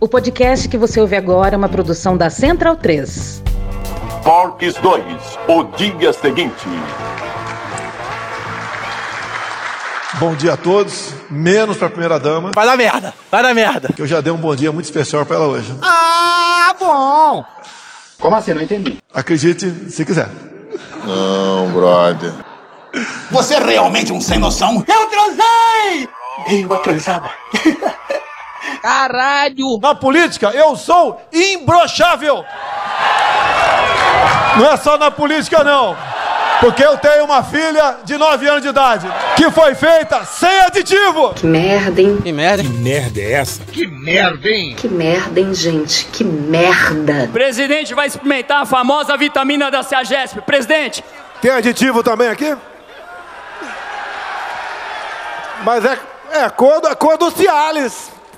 O podcast que você ouve agora é uma produção da Central 3. Forks 2, o dia seguinte. Bom dia a todos, menos para a primeira dama, Vai dar merda, vai dar merda. que eu já dei um bom dia muito especial para ela hoje. Ah, bom. Como assim? Não entendi. Acredite se quiser. Não, brother. Você é realmente um sem noção? Eu transei! Eu atrasava. Caralho! Na política, eu sou imbrochável. Não é só na política, não. Porque eu tenho uma filha de 9 anos de idade que foi feita sem aditivo. Que merda, hein? Que merda. Que merda, hein, gente? Que merda. Presidente vai experimentar a famosa vitamina da Ceagesp. Presidente, Tem aditivo também aqui? Mas é, é a cor, do- a cor do Cialis.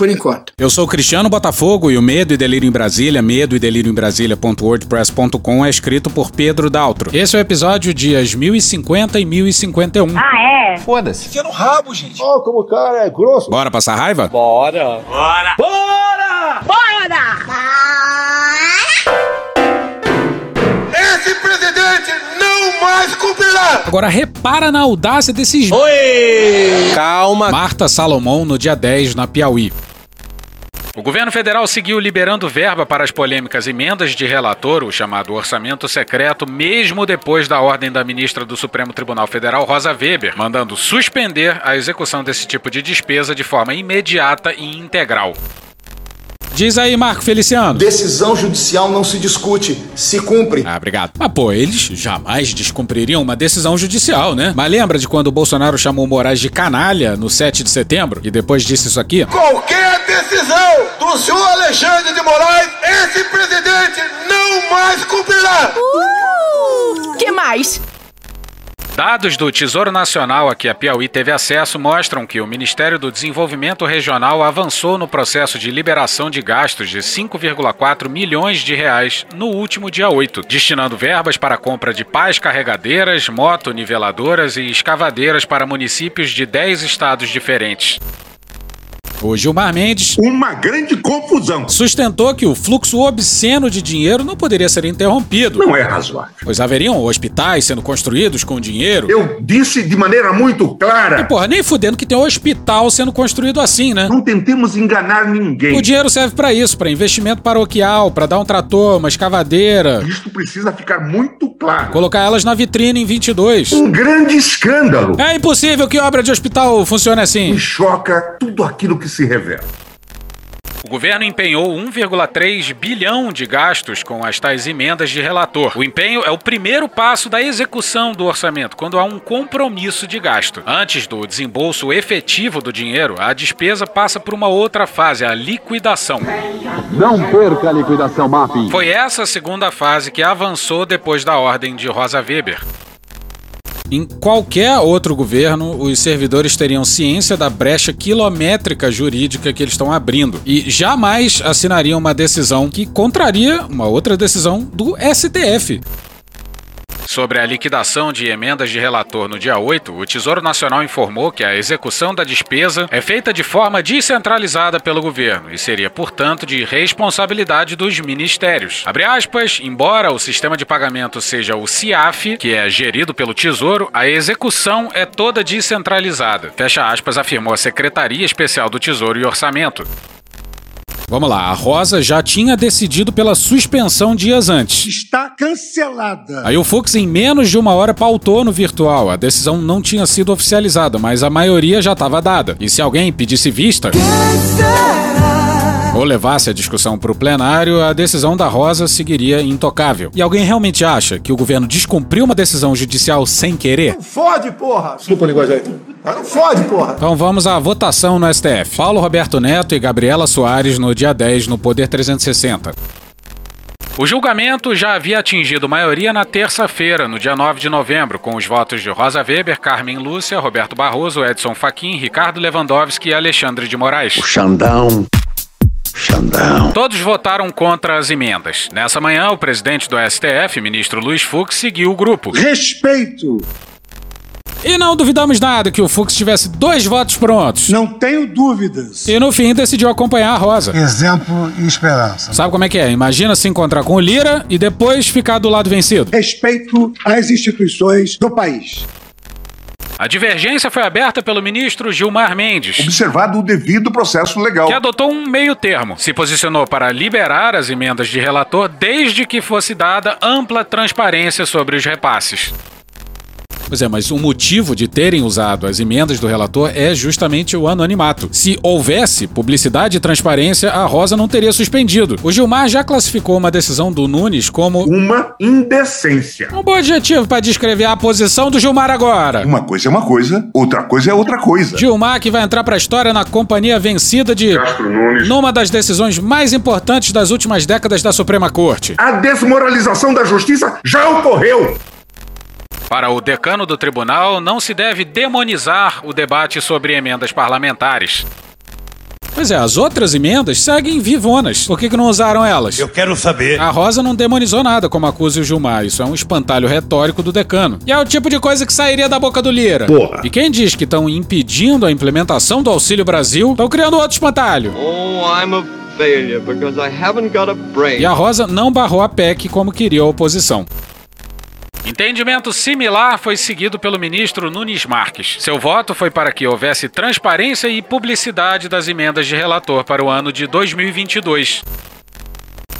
Por enquanto. Eu sou o Cristiano Botafogo e o Medo e Delírio em Brasília, medo e delírio em Brasília.wordpress.com é escrito por Pedro Daltro. Esse é o episódio dias 1050 e 1051. Enfia no rabo, gente. Ó, como o cara é grosso. Bora passar raiva? Bora. Bora. Bora! Esse presidente não mais cumprirá! Agora repara na audácia desses Oi! Calma. Marta Salomão no dia 10 na Piauí. O governo federal seguiu liberando verba para as polêmicas emendas de relator, o chamado orçamento secreto, mesmo depois da ordem da ministra do Supremo Tribunal Federal, Rosa Weber, mandando suspender a execução desse tipo de despesa de forma imediata e integral. Diz aí, Marco Feliciano. Decisão judicial não se discute, se cumpre. Ah, obrigado. Mas, pô, eles jamais descumpririam uma decisão judicial, né? Mas lembra de quando o Bolsonaro chamou Moraes de canalha no 7 de setembro? E depois disse isso aqui? Qualquer decisão do senhor Alexandre de Moraes, esse presidente não mais cumprirá! Que mais? Dados do Tesouro Nacional a que a Piauí teve acesso mostram que o Ministério do Desenvolvimento Regional avançou no processo de liberação de gastos de 5,4 milhões de reais no último dia 8, destinando verbas para compra de pás carregadeiras, motoniveladoras e escavadeiras para municípios de 10 estados diferentes. O Gilmar Mendes Uma grande confusão. sustentou que o fluxo obsceno de dinheiro não poderia ser interrompido, Não é razoável. pois haveriam hospitais sendo construídos com dinheiro. Eu disse de maneira muito E, clara: porra, nem fudendo que tem um hospital sendo construído assim, né? não tentemos enganar ninguém. O dinheiro serve pra isso, pra investimento paroquial, pra dar um trator, uma escavadeira, Isto precisa ficar muito claro. colocar elas na vitrine em 22. Um grande escândalo. É impossível que obra de hospital funcione assim. Me choca tudo aquilo que se revela. O governo empenhou 1,3 bilhão de gastos com as tais emendas de relator. O empenho é o primeiro passo da execução do orçamento, quando há um compromisso de gasto. Antes do desembolso efetivo do dinheiro, a despesa passa por uma outra fase, a liquidação. Não perca a liquidação MAP. Foi essa segunda fase que avançou depois da ordem de Rosa Weber. Em qualquer outro governo, os servidores teriam ciência da brecha quilométrica jurídica que eles estão abrindo e jamais assinariam uma decisão que contraria uma outra decisão do STF. Sobre a liquidação de emendas de relator no dia 8, o Tesouro Nacional informou que a execução da despesa é feita de forma descentralizada pelo governo e seria, portanto, de responsabilidade dos ministérios. Abre aspas, embora o sistema de pagamento seja o CIAF, que é gerido pelo Tesouro, a execução é toda descentralizada. Fecha aspas, afirmou a Secretaria Especial do Tesouro e Orçamento. Vamos lá, a Rosa já tinha decidido pela suspensão dias antes. Está cancelada. Aí o Fux, em menos de uma hora, pautou no virtual. A decisão não tinha sido oficializada, mas a maioria já estava dada. E se alguém pedisse vista. Ou levasse a discussão para o plenário, a decisão da Rosa seguiria intocável. E alguém realmente acha que o governo descumpriu uma decisão judicial sem querer? Fode, porra. Desculpa a linguagem aí. Não fode, porra. Então vamos à votação no STF. Paulo Roberto Neto e Gabriela Soares no dia 10 no Poder 360. O julgamento já havia atingido maioria na terça-feira, no dia 9 de novembro, com os votos de Rosa Weber, Carmen Lúcia, Roberto Barroso, Edson Fachin, Ricardo Lewandowski e Alexandre de Moraes. O Xandão. Xandão. Todos votaram contra as emendas. Nessa manhã, o presidente do STF, ministro Luiz Fux, seguiu o grupo. Respeito. E não duvidamos nada que o Fux tivesse dois votos prontos. Não tenho dúvidas. E no fim decidiu acompanhar a Rosa. Exemplo e esperança. Sabe como é que é? Imagina se encontrar com o Lira e depois ficar do lado vencido. Respeito às instituições do país. A divergência foi aberta pelo ministro Gilmar Mendes. Observado o devido processo legal. Que adotou um meio termo. Se posicionou para liberar as emendas de relator desde que fosse dada ampla transparência sobre os repasses. Pois é, mas o motivo de terem usado as emendas do relator é justamente o anonimato. Se houvesse publicidade e transparência, a Rosa não teria suspendido. O Gilmar já classificou uma decisão do Nunes como uma indecência. Um bom adjetivo para descrever a posição do Gilmar agora. Uma coisa é uma coisa, outra coisa é outra coisa. Gilmar que vai entrar para a história na companhia vencida de Castro Nunes. numa das decisões mais importantes das últimas décadas da Suprema Corte. A desmoralização da justiça já ocorreu. Para o decano do tribunal, não se deve demonizar o debate sobre emendas parlamentares. Pois é, as outras emendas seguem vivonas. Por que, que não usaram elas? Eu quero saber. A Rosa não demonizou nada, como acusa o Gilmar. Isso é um espantalho retórico do decano. E é o tipo de coisa que sairia da boca do Lira. Porra. E quem diz que estão impedindo a implementação do Auxílio Brasil, estão criando outro espantalho. Oh, I'm a failure because I haven't got a brain. E a Rosa não barrou a PEC como queria a oposição. Entendimento similar foi seguido pelo ministro Nunes Marques. Seu voto foi para que houvesse transparência e publicidade das emendas de relator para o ano de 2022.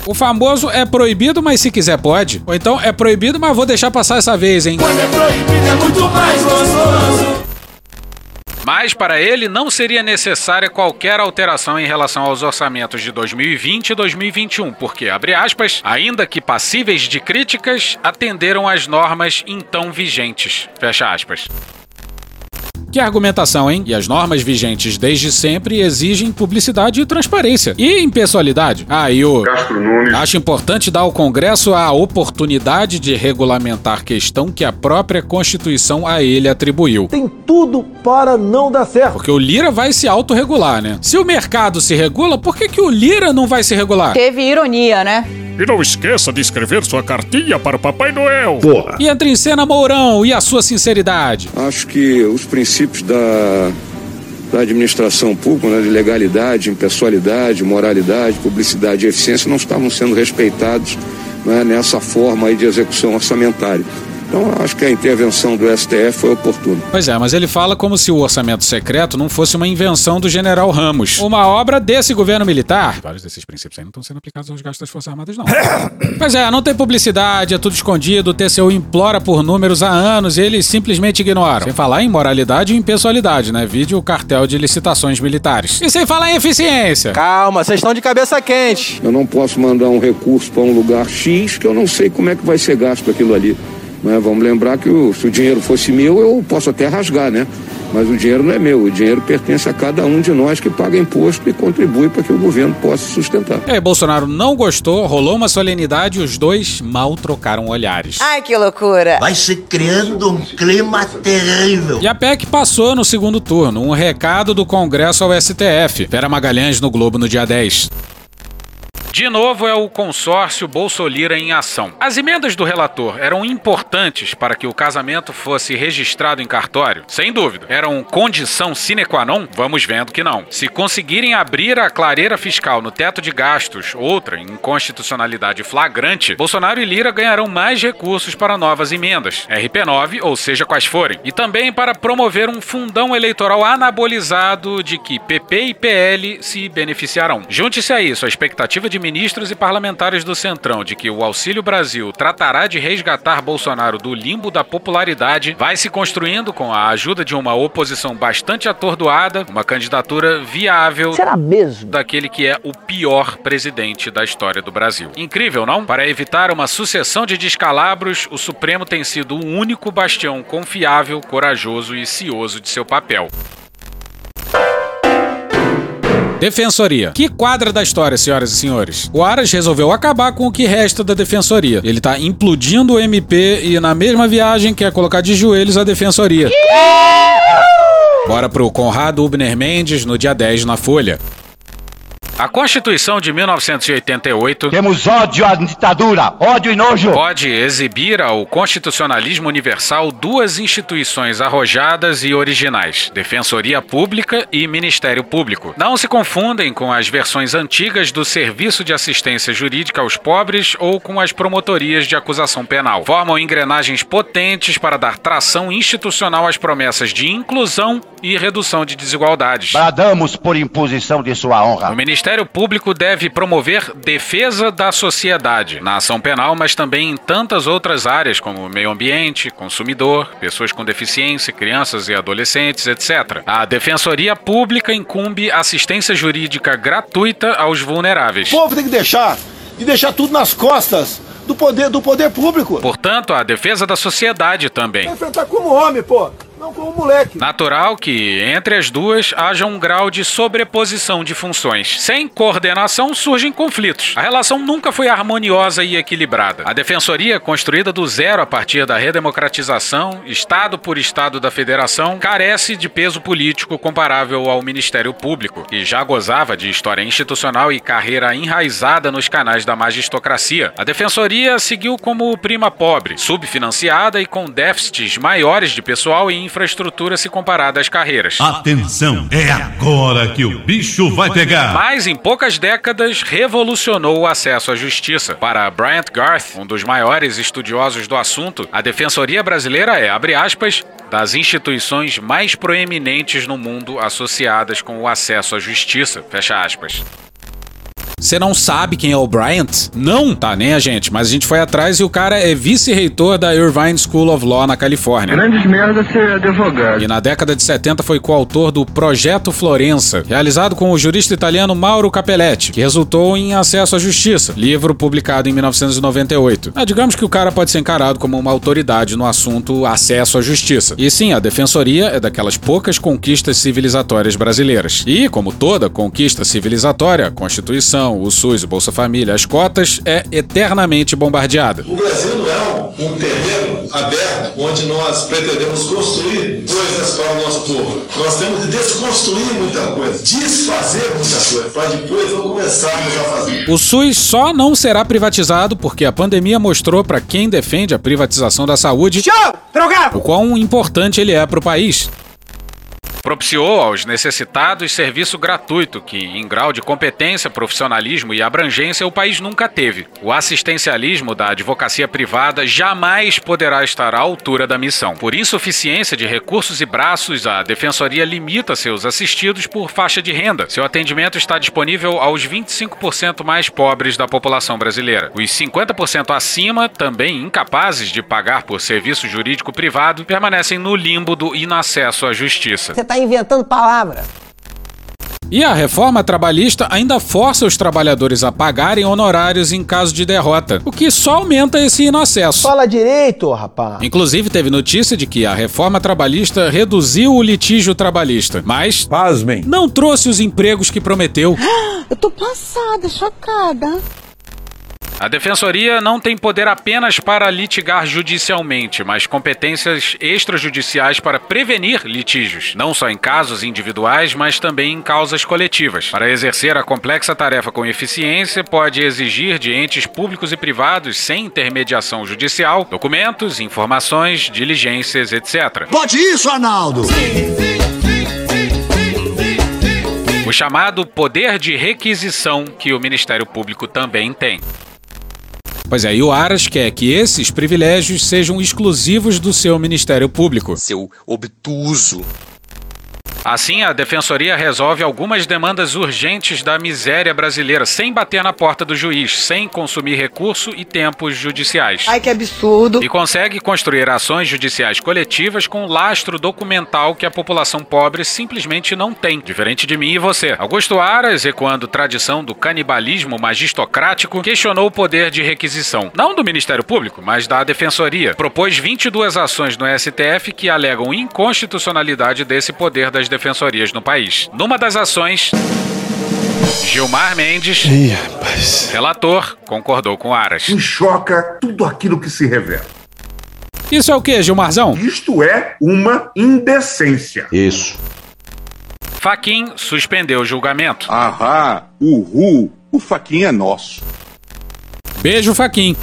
O famoso é proibido, mas se quiser pode. Ou então é proibido, mas vou deixar passar essa vez, hein? Quando é proibido é muito mais gostoso. Mas para ele não seria necessária qualquer alteração em relação aos orçamentos de 2020 e 2021, porque, abre aspas, ainda que passíveis de críticas, atenderam às normas então vigentes. Fecha aspas. Que argumentação, hein? E as normas vigentes desde sempre exigem publicidade e transparência. E impessoalidade. Ah, e o. Castro Nunes. Acho importante dar ao Congresso a oportunidade de regulamentar questão que a própria Constituição a ele atribuiu. Tem tudo para não dar certo. Porque o Lira vai se autorregular, né? Se o mercado se regula, por que, que o Lira não vai se regular? Teve ironia, né? E não esqueça de escrever sua cartinha para o Papai Noel. Porra. E entra em cena Mourão e a sua sinceridade. Acho que os princípios da, da administração pública, né, de legalidade, impessoalidade, moralidade, publicidade e eficiência não estavam sendo respeitados né, nessa forma aí de execução orçamentária. Então, acho que a intervenção do STF foi oportuna. Pois é, mas ele fala como se o orçamento secreto não fosse uma invenção do general Ramos, uma obra desse governo militar. Vários desses princípios aí não estão sendo aplicados aos gastos das Forças Armadas, não. pois é, não tem publicidade, é tudo escondido, o TCU implora por números há anos e eles simplesmente ignoram. Sem falar em moralidade e impessoalidade, né? Vídeo o cartel de licitações militares. E sem falar em eficiência. Calma, vocês estão de cabeça quente. Eu não posso mandar um recurso para um lugar X que eu não sei como é que vai ser gasto aquilo ali. Né? Vamos lembrar que o, se o dinheiro fosse meu, eu posso até rasgar, né? Mas o dinheiro não é meu, o dinheiro pertence a cada um de nós que paga imposto e contribui para que o governo possa sustentar. E aí, Bolsonaro não gostou, rolou uma solenidade e os dois mal trocaram olhares. Ai, que loucura. Vai se criando um clima terrível. E a PEC passou no segundo turno, um recado do Congresso ao STF. Vera Magalhães no Globo no dia 10. De novo é o consórcio Bolsolira em ação. As emendas do relator eram importantes para que o casamento fosse registrado em cartório? Sem dúvida. Eram condição sine qua non? Vamos vendo que não. Se conseguirem abrir a clareira fiscal no teto de gastos, outra inconstitucionalidade flagrante, Bolsonaro e Lira ganharão mais recursos para novas emendas, RP9 ou seja quais forem, e também para promover um fundão eleitoral anabolizado de que PP e PL se beneficiarão. Junte-se a isso a expectativa de ministros e parlamentares do Centrão de que o Auxílio Brasil tratará de resgatar Bolsonaro do limbo da popularidade vai se construindo com a ajuda de uma oposição bastante atordoada, uma candidatura viável Será mesmo? daquele que é o pior presidente da história do Brasil. Incrível, não? Para evitar uma sucessão de descalabros, o Supremo tem sido o único bastião confiável, corajoso e cioso de seu papel. Defensoria. Que quadra da história, senhoras e senhores? O Aras resolveu acabar com o que resta da Defensoria. Ele tá implodindo o MP e na mesma viagem quer colocar de joelhos a Defensoria. Bora pro Conrado Ubner Mendes no dia 10 na Folha. A Constituição de 1988 Temos ódio à ditadura, ódio e nojo. pode exibir ao constitucionalismo universal duas instituições arrojadas e originais: Defensoria Pública e Ministério Público. Não se confundem com as versões antigas do Serviço de Assistência Jurídica aos Pobres ou com as promotorias de acusação penal. Formam engrenagens potentes para dar tração institucional às promessas de inclusão e redução de desigualdades. Bradamos por imposição de sua honra. O Ministério Público deve promover defesa da sociedade na ação penal, mas também em tantas outras áreas como meio ambiente, consumidor, pessoas com deficiência, crianças e adolescentes, etc. A Defensoria Pública incumbe assistência jurídica gratuita aos vulneráveis. O povo tem que deixar e deixar tudo nas costas do poder do poder público. Portanto, a defesa da sociedade também. Vai enfrentar como homem, pô, não moleque. Natural que, entre as duas, haja um grau de sobreposição de funções. Sem coordenação surgem conflitos. A relação nunca foi harmoniosa e equilibrada. A defensoria, construída do zero a partir da redemocratização, Estado por Estado da Federação, carece de peso político comparável ao Ministério Público, que já gozava de história institucional e carreira enraizada nos canais da magistocracia. A defensoria seguiu como prima pobre, subfinanciada e com déficits maiores de pessoal e infraestrutura se comparada às carreiras. Atenção, é agora que o bicho vai pegar. Mas em poucas décadas revolucionou o acesso à justiça. Para Bryant Garth, um dos maiores estudiosos do assunto, a defensoria brasileira é, abre aspas, das instituições mais proeminentes no mundo associadas com o acesso à justiça, fecha aspas. Você não sabe quem é o Bryant? Não? Tá, nem a gente, mas a gente foi atrás e o cara é vice-reitor da Irvine School of Law na Califórnia. Grandes merda ser advogado. E na década de 70 foi coautor do Projeto Florença, realizado com o jurista italiano Mauro Capelletti, que resultou em Acesso à Justiça, livro publicado em 1998. Ah, digamos que o cara pode ser encarado como uma autoridade no assunto acesso à justiça. E sim, a defensoria é daquelas poucas conquistas civilizatórias brasileiras. E, como toda conquista civilizatória, a Constituição, o SUS, o Bolsa Família, as cotas, é eternamente bombardeada. O Brasil não é um terreno aberto onde nós pretendemos construir coisas para o nosso povo. Nós temos que desconstruir muita coisa, desfazer muita coisa, para depois não começarmos a fazer. O SUS só não será privatizado porque a pandemia mostrou para quem defende a privatização da saúde o quão importante ele é para o país. Propiciou aos necessitados serviço gratuito que, em grau de competência, profissionalismo e abrangência, o país nunca teve. O assistencialismo da advocacia privada jamais poderá estar à altura da missão. Por insuficiência de recursos e braços, a defensoria limita seus assistidos por faixa de renda. Seu atendimento está disponível aos 25% mais pobres da população brasileira. Os 50% acima, também incapazes de pagar por serviço jurídico privado, permanecem no limbo do inacesso à justiça. Você tá inventando palavra. E a reforma trabalhista ainda força os trabalhadores a pagarem honorários em caso de derrota, o que só aumenta esse inacesso. Fala direito, rapaz. Inclusive, teve notícia de que a reforma trabalhista reduziu o litígio trabalhista, mas Pasmem. não trouxe os empregos que prometeu. Eu tô passada, chocada. A defensoria não tem poder apenas para litigar judicialmente, mas competências extrajudiciais para prevenir litígios, não só em casos individuais, mas também em causas coletivas. Para exercer a complexa tarefa com eficiência, pode exigir de entes públicos e privados sem intermediação judicial documentos, informações, diligências, etc. Pode isso, Arnaldo! O chamado poder de requisição que o Ministério Público também tem. Pois é, e o Aras quer que esses privilégios sejam exclusivos do seu Ministério Público. Seu obtuso. Assim, a Defensoria resolve algumas demandas urgentes da miséria brasileira, sem bater na porta do juiz, sem consumir recurso e tempos judiciais. Ai, que absurdo. E consegue construir ações judiciais coletivas com lastro documental que a população pobre simplesmente não tem, diferente de mim e você. Augusto Aras, ecoando tradição do canibalismo magistocrático, questionou o poder de requisição, não do Ministério Público, mas da Defensoria. Propôs 22 ações no STF que alegam inconstitucionalidade desse poder das defensorias no país. Numa das ações, Gilmar Mendes, Ih, rapaz. relator, concordou com Aras. Me choca tudo aquilo que se revela. Isso é o que, Gilmarzão? Isto é uma indecência. Isso. Faquin suspendeu o julgamento. Ahá, uhul, o faquinha é nosso. Beijo, Faquin.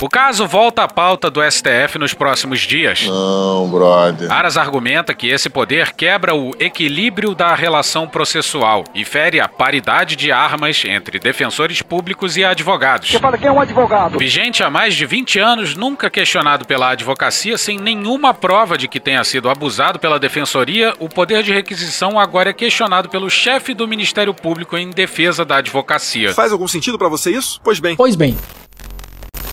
O caso volta à pauta do STF nos próximos dias. Não, brother. Aras argumenta que esse poder quebra o equilíbrio da relação processual e fere a paridade de armas entre defensores públicos e advogados. Você fala quem é um advogado? Vigente há mais de 20 anos, nunca questionado pela advocacia, sem nenhuma prova de que tenha sido abusado pela defensoria, o poder de requisição agora é questionado pelo chefe do Ministério Público em defesa da advocacia. Faz algum sentido para você isso? Pois bem. Pois bem.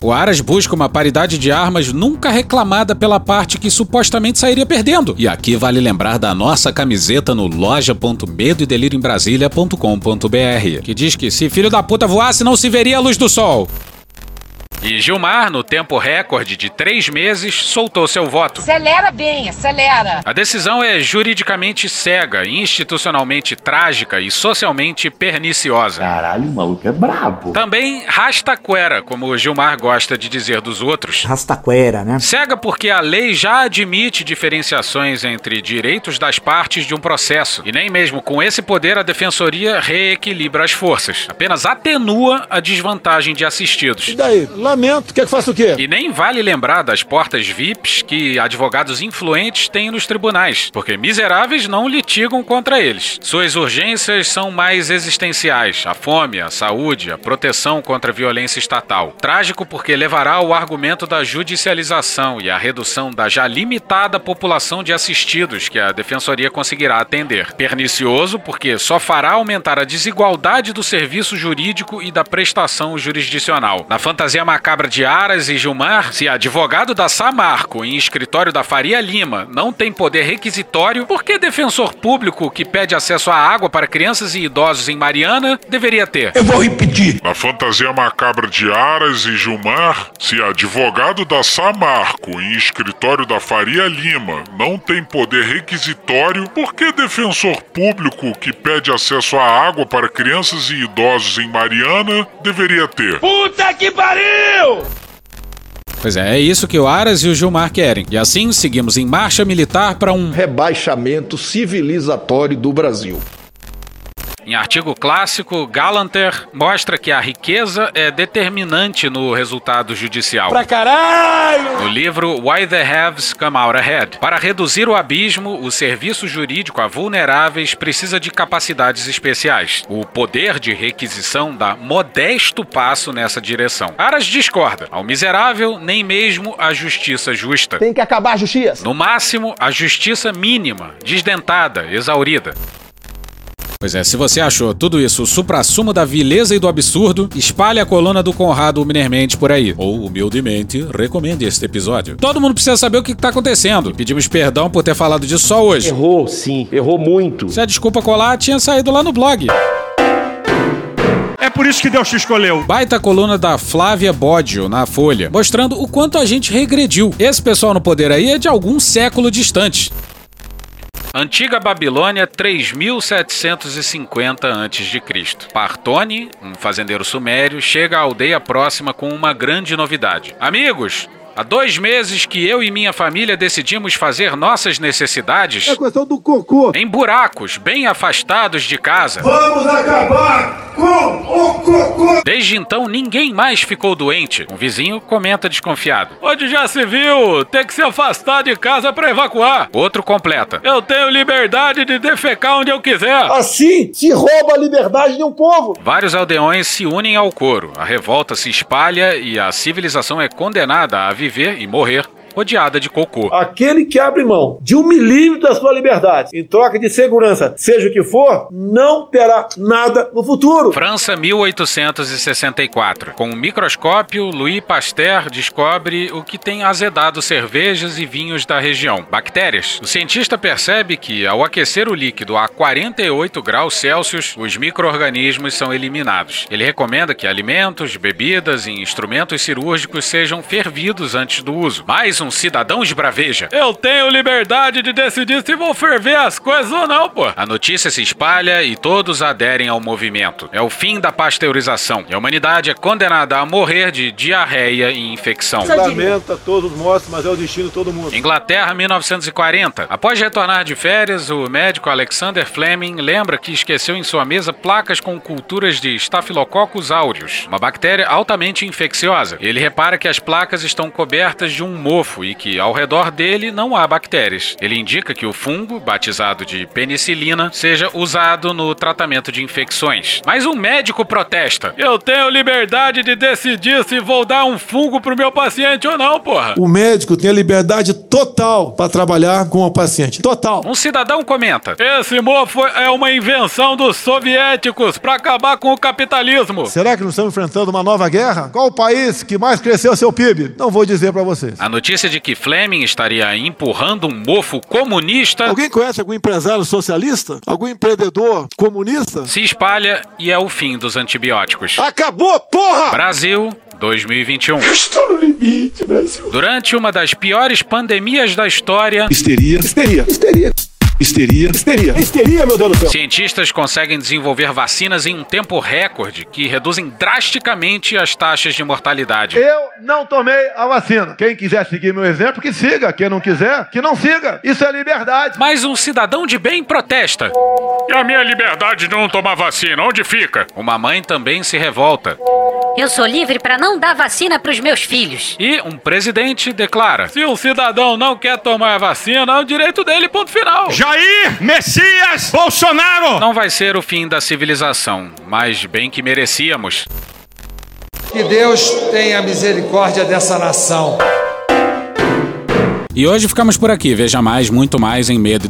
O Aras busca uma paridade de armas nunca reclamada pela parte que supostamente sairia perdendo. E aqui vale lembrar da nossa camiseta no loja.medoedelirioembrasilha.com.br, que diz que se filho da puta voasse não se veria a luz do sol. E Gilmar, no tempo recorde de três meses, soltou seu voto. Acelera bem, acelera. A decisão é juridicamente cega, institucionalmente trágica e socialmente perniciosa. Caralho, o maluco é brabo. Também rastaquera, como o Gilmar gosta de dizer dos outros. Rastaquera, né? Cega porque a lei já admite diferenciações entre direitos das partes de um processo. E nem mesmo com esse poder a defensoria reequilibra as forças. Apenas atenua a desvantagem de assistidos. E daí? Quer que faça o quê? E nem vale lembrar das portas VIPs que advogados influentes têm nos tribunais, porque miseráveis não litigam contra eles. Suas urgências são mais existenciais: a fome, a saúde, a proteção contra a violência estatal. Trágico porque levará ao argumento da judicialização e a redução da já limitada população de assistidos que a defensoria conseguirá atender. Pernicioso porque só fará aumentar a desigualdade do serviço jurídico e da prestação jurisdicional. Na fantasia macabra de Aras e Gilmar, se advogado da Samarco em escritório da Faria Lima não tem poder requisitório, por que defensor público que pede acesso à água para crianças e idosos em Mariana deveria ter? Eu vou repetir. Na fantasia macabra de Aras e Gilmar, se advogado da Samarco em escritório da Faria Lima não tem poder requisitório, por que defensor público que pede acesso à água para crianças e idosos em Mariana deveria ter? Puta que pariu! Pois é, é isso que o Aras e o Gilmar querem. E assim seguimos em marcha militar para um rebaixamento civilizatório do Brasil. Em artigo clássico, Galanter mostra que a riqueza é determinante no resultado judicial. Pra caralho! No livro Why the Haves Come Out Ahead. Para reduzir o abismo, o serviço jurídico a vulneráveis precisa de capacidades especiais. O poder de requisição dá modesto passo nessa direção. Aras discorda. Ao miserável, nem mesmo a justiça justa. Tem que acabar a justiça. No máximo, a justiça mínima, desdentada, exaurida. Pois é, se você achou tudo isso o supra-sumo da vileza e do absurdo, espalhe a coluna do Conrado Minermente por aí. Ou, humildemente, recomende este episódio. Todo mundo precisa saber o que está acontecendo. Pedimos perdão por ter falado disso só hoje. Errou, sim. Errou muito. Se a desculpa colar, tinha saído lá no blog. É por isso que Deus te escolheu. Baita coluna da Flávia Bodio na Folha, mostrando o quanto a gente regrediu. Esse pessoal no poder aí é de algum século distante. Antiga Babilônia, 3750 a.C. Partone, um fazendeiro sumério, chega à aldeia próxima com uma grande novidade. Amigos, Há dois meses que eu e minha família decidimos fazer nossas necessidades. É questão do cocô. Em buracos, bem afastados de casa. Vamos acabar com o cocô. Desde então, ninguém mais ficou doente. Um vizinho comenta desconfiado. Onde já se viu ter que se afastar de casa para evacuar. Outro completa. Eu tenho liberdade de defecar onde eu quiser. Assim se rouba a liberdade de um povo. Vários aldeões se unem ao coro. A revolta se espalha e a civilização é condenada a viver e morrer rodeada de cocô. Aquele que abre mão de um milímetro da sua liberdade em troca de segurança, seja o que for, não terá nada no futuro. França, 1864. Com um microscópio, Louis Pasteur descobre o que tem azedado cervejas e vinhos da região: bactérias. O cientista percebe que, ao aquecer o líquido a 48 graus Celsius, os micro-organismos são eliminados. Ele recomenda que alimentos, bebidas e instrumentos cirúrgicos sejam fervidos antes do uso. Mais um um cidadão esbraveja. Eu tenho liberdade de decidir se vou ferver as coisas ou não, pô. A notícia se espalha e todos aderem ao movimento. É o fim da pasteurização. E a humanidade é condenada a morrer de diarreia e infecção. Lamenta todos os mortos, mas é o destino de todo mundo. Inglaterra, 1940. Após retornar de férias, o médico Alexander Fleming lembra que esqueceu em sua mesa placas com culturas de Staphylococcus aureus, uma bactéria altamente infecciosa. Ele repara que as placas estão cobertas de um mofo e que ao redor dele não há bactérias. Ele indica que o fungo, batizado de penicilina, seja usado no tratamento de infecções. Mas um médico protesta. Eu tenho liberdade de decidir se vou dar um fungo pro meu paciente ou não, porra. O médico tem a liberdade total para trabalhar com o paciente. Total. Um cidadão comenta. Esse mofo é uma invenção dos soviéticos para acabar com o capitalismo. Será que não estamos enfrentando uma nova guerra? Qual o país que mais cresceu seu PIB? Não vou dizer para vocês. A notícia de que Fleming estaria empurrando um mofo comunista Alguém conhece algum empresário socialista? Algum empreendedor comunista? se espalha e é o fim dos antibióticos. Acabou, porra! Brasil, 2021. Estou no limite, Brasil. Durante uma das piores pandemias da história, Histeria, histeria, histeria. Histeria, histeria. Histeria, meu Deus do céu. cientistas conseguem desenvolver vacinas em um tempo recorde que reduzem drasticamente as taxas de mortalidade. Eu não tomei a vacina. Quem quiser seguir meu exemplo, que siga. Quem não quiser, que não siga. Isso é liberdade. Mas um cidadão de bem protesta. E a minha liberdade de não tomar vacina, onde fica? Uma mãe também se revolta. Eu sou livre para não dar vacina pros meus filhos. E um presidente declara: Se um cidadão não quer tomar a vacina, é o direito dele, ponto final. Jair Messias Bolsonaro! Não vai ser o fim da civilização, mas bem que merecíamos. Que Deus tenha misericórdia dessa nação. E hoje ficamos por aqui. Veja mais, muito mais em medo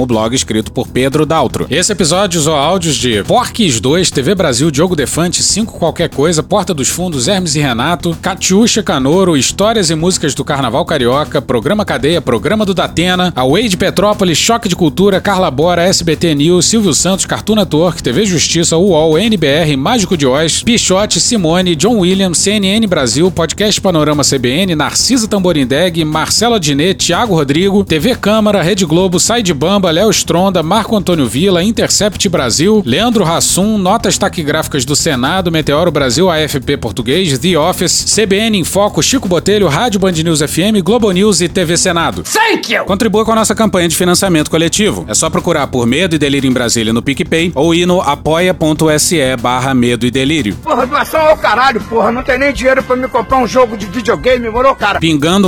o blog escrito por Pedro Daltro. Esse episódio usou áudios de Porques 2, TV Brasil, Diogo Defante, 5 Qualquer Coisa, Porta dos Fundos, Hermes e Renato, Catiuxa Canoro, Histórias e Músicas do Carnaval Carioca, Programa Cadeia, Programa do Datena, A Way de Petrópolis, Choque de Cultura, Carla Bora, SBT News, Silvio Santos, Cartoon Network, TV Justiça, UOL, NBR, Mágico de Oz, Pichote, Simone, John Williams, CNN Brasil, Podcast Panorama CBN, Narcisa Tamborindeg, Marcela Diné, Thiago Rodrigo, TV Câmara, Rede Globo, Side Bamba, Léo Stronda, Marco Antônio Vila, Intercept Brasil, Leandro Rassum, Notas Taquigráficas do Senado, Meteoro Brasil, AFP Português, The Office, CBN em Foco, Chico Botelho, Rádio Band News FM, Globo News e TV Senado. Thank you! Contribua com a nossa campanha de financiamento coletivo. É só procurar por Medo e Delírio em Brasília no PicPay ou ir no apoia.se barra Medo e Delírio. Porra, doação ao caralho, porra. Não tem nem dinheiro pra me comprar um jogo de videogame, morou, cara? Pingando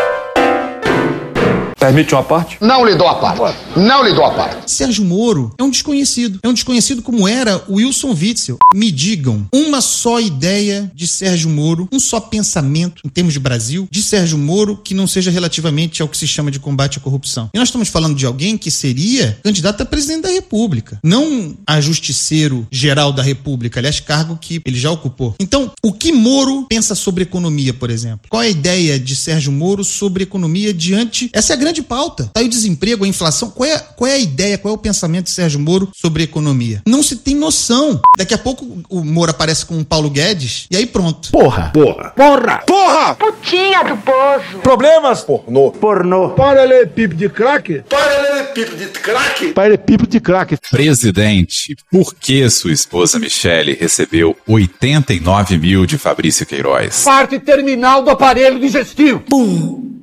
Permite uma parte? Não lhe dou a parte. Não lhe dou a parte. Sérgio Moro é um desconhecido. É um desconhecido como era o Wilson Witzel. Me digam uma só ideia de Sérgio Moro, um só pensamento em termos de Brasil de Sérgio Moro que não seja relativamente ao que se chama de combate à corrupção. E nós estamos falando de alguém que seria candidato a presidente da República, não a justiceiro geral da República, aliás, cargo que ele já ocupou. Então, o que Moro pensa sobre economia, por exemplo? Qual é a ideia de Sérgio Moro sobre economia diante. Essa é a grande pauta. Tá aí o desemprego, a inflação. Qual é, qual é a ideia, qual é o pensamento de Sérgio Moro sobre economia? Não se tem noção. Daqui a pouco o Moro aparece com o Paulo Guedes e aí pronto. Porra. Porra. Porra! Porra! Putinha do poço. Problemas? Pornô. Pornô. Paralelepípedo de crack? Paralelepípedo de crack? Paralelepípedo de crack. Presidente, por que sua esposa Michele recebeu 89 mil de Fabrício Queiroz? Parte terminal do aparelho digestivo. Pum.